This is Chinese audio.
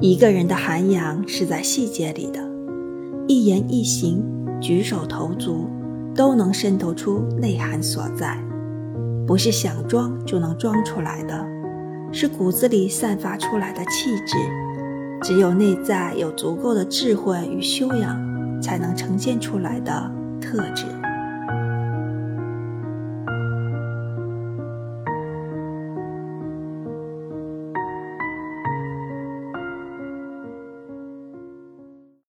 一个人的涵养是在细节里的。一言一行举手投足都能渗透出内涵所在。不是想装就能装出来的是骨子里散发出来的气质。只有内在有足够的智慧与修养才能呈现出来的特质。